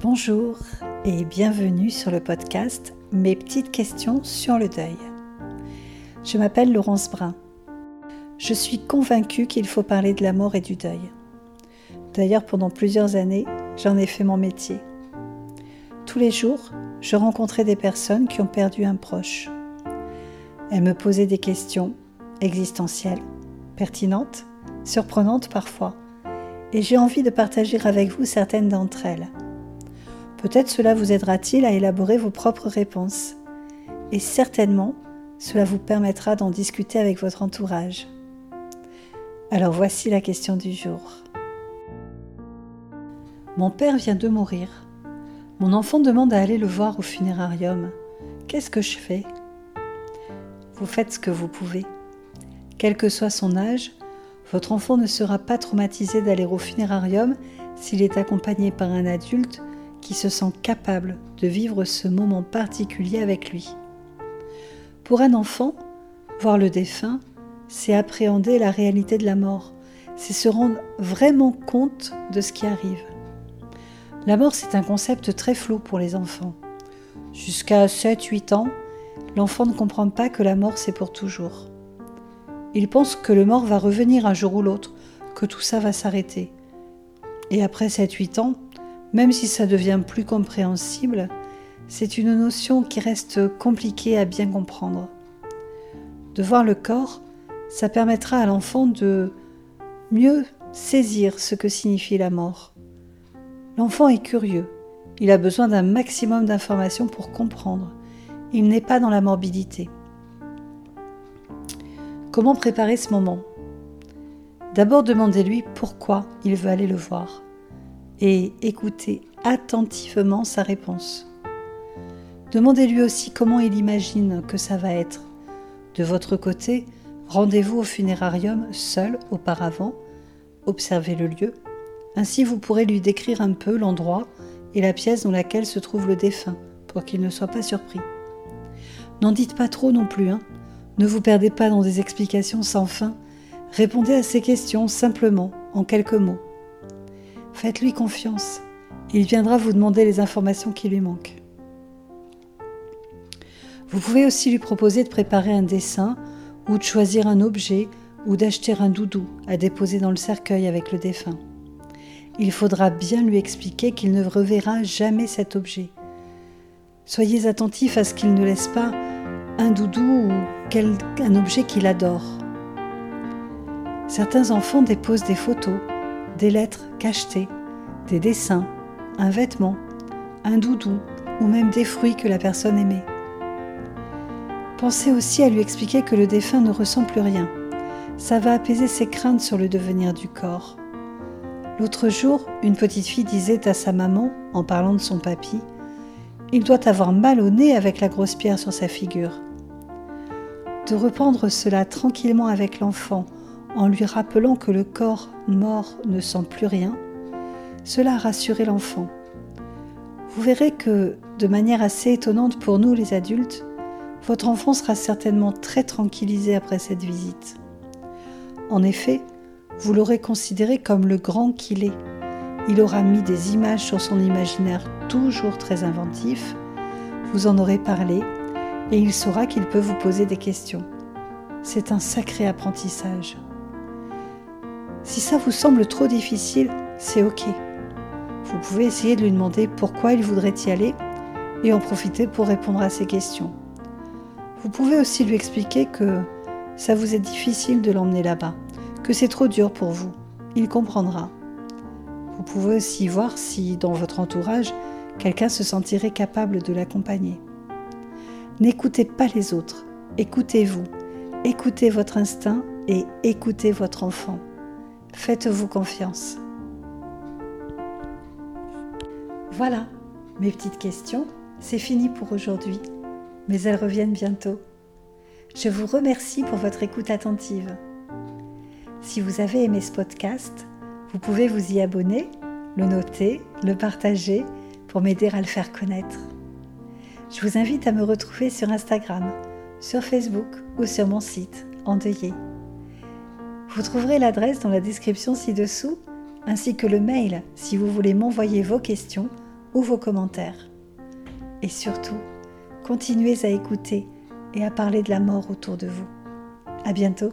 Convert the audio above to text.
Bonjour et bienvenue sur le podcast Mes petites questions sur le deuil. Je m'appelle Laurence Brun. Je suis convaincue qu'il faut parler de la mort et du deuil. D'ailleurs, pendant plusieurs années, j'en ai fait mon métier. Tous les jours, je rencontrais des personnes qui ont perdu un proche. Elles me posaient des questions existentielles, pertinentes, surprenantes parfois, et j'ai envie de partager avec vous certaines d'entre elles. Peut-être cela vous aidera-t-il à élaborer vos propres réponses, et certainement cela vous permettra d'en discuter avec votre entourage. Alors voici la question du jour. Mon père vient de mourir. Mon enfant demande à aller le voir au funérarium. Qu'est-ce que je fais? Vous faites ce que vous pouvez. Quel que soit son âge, votre enfant ne sera pas traumatisé d'aller au funérarium s'il est accompagné par un adulte qui se sent capable de vivre ce moment particulier avec lui. Pour un enfant, voir le défunt, c'est appréhender la réalité de la mort, c'est se rendre vraiment compte de ce qui arrive. La mort, c'est un concept très flou pour les enfants. Jusqu'à 7-8 ans, l'enfant ne comprend pas que la mort, c'est pour toujours. Il pense que le mort va revenir un jour ou l'autre, que tout ça va s'arrêter. Et après 7-8 ans, même si ça devient plus compréhensible, c'est une notion qui reste compliquée à bien comprendre. De voir le corps, ça permettra à l'enfant de mieux saisir ce que signifie la mort. L'enfant est curieux, il a besoin d'un maximum d'informations pour comprendre. Il n'est pas dans la morbidité. Comment préparer ce moment? D'abord demandez-lui pourquoi il veut aller le voir et écoutez attentivement sa réponse. Demandez-lui aussi comment il imagine que ça va être. De votre côté, rendez-vous au funérarium seul auparavant, observez le lieu, ainsi vous pourrez lui décrire un peu l'endroit et la pièce dans laquelle se trouve le défunt, pour qu'il ne soit pas surpris. N'en dites pas trop non plus, hein. ne vous perdez pas dans des explications sans fin, répondez à ces questions simplement, en quelques mots. Faites-lui confiance, il viendra vous demander les informations qui lui manquent. Vous pouvez aussi lui proposer de préparer un dessin ou de choisir un objet ou d'acheter un doudou à déposer dans le cercueil avec le défunt. Il faudra bien lui expliquer qu'il ne reverra jamais cet objet. Soyez attentif à ce qu'il ne laisse pas un doudou ou un objet qu'il adore. Certains enfants déposent des photos, des lettres cachetées, des dessins, un vêtement, un doudou ou même des fruits que la personne aimait. Pensez aussi à lui expliquer que le défunt ne ressent plus rien. Ça va apaiser ses craintes sur le devenir du corps. L'autre jour, une petite fille disait à sa maman, en parlant de son papy, Il doit avoir mal au nez avec la grosse pierre sur sa figure. De reprendre cela tranquillement avec l'enfant, en lui rappelant que le corps mort ne sent plus rien, cela a rassuré l'enfant. Vous verrez que, de manière assez étonnante pour nous les adultes, votre enfant sera certainement très tranquillisé après cette visite. En effet, vous l'aurez considéré comme le grand qu'il est. Il aura mis des images sur son imaginaire toujours très inventif, vous en aurez parlé, et il saura qu'il peut vous poser des questions. C'est un sacré apprentissage. Si ça vous semble trop difficile, c'est ok. Vous pouvez essayer de lui demander pourquoi il voudrait y aller et en profiter pour répondre à ses questions. Vous pouvez aussi lui expliquer que ça vous est difficile de l'emmener là-bas, que c'est trop dur pour vous. Il comprendra. Vous pouvez aussi voir si, dans votre entourage, quelqu'un se sentirait capable de l'accompagner. N'écoutez pas les autres, écoutez-vous, écoutez votre instinct et écoutez votre enfant. Faites-vous confiance. Voilà, mes petites questions, c'est fini pour aujourd'hui mais elles reviennent bientôt. Je vous remercie pour votre écoute attentive. Si vous avez aimé ce podcast, vous pouvez vous y abonner, le noter, le partager pour m'aider à le faire connaître. Je vous invite à me retrouver sur Instagram, sur Facebook ou sur mon site Endeuillé. Vous trouverez l'adresse dans la description ci-dessous, ainsi que le mail si vous voulez m'envoyer vos questions ou vos commentaires. Et surtout, continuez à écouter et à parler de la mort autour de vous. À bientôt!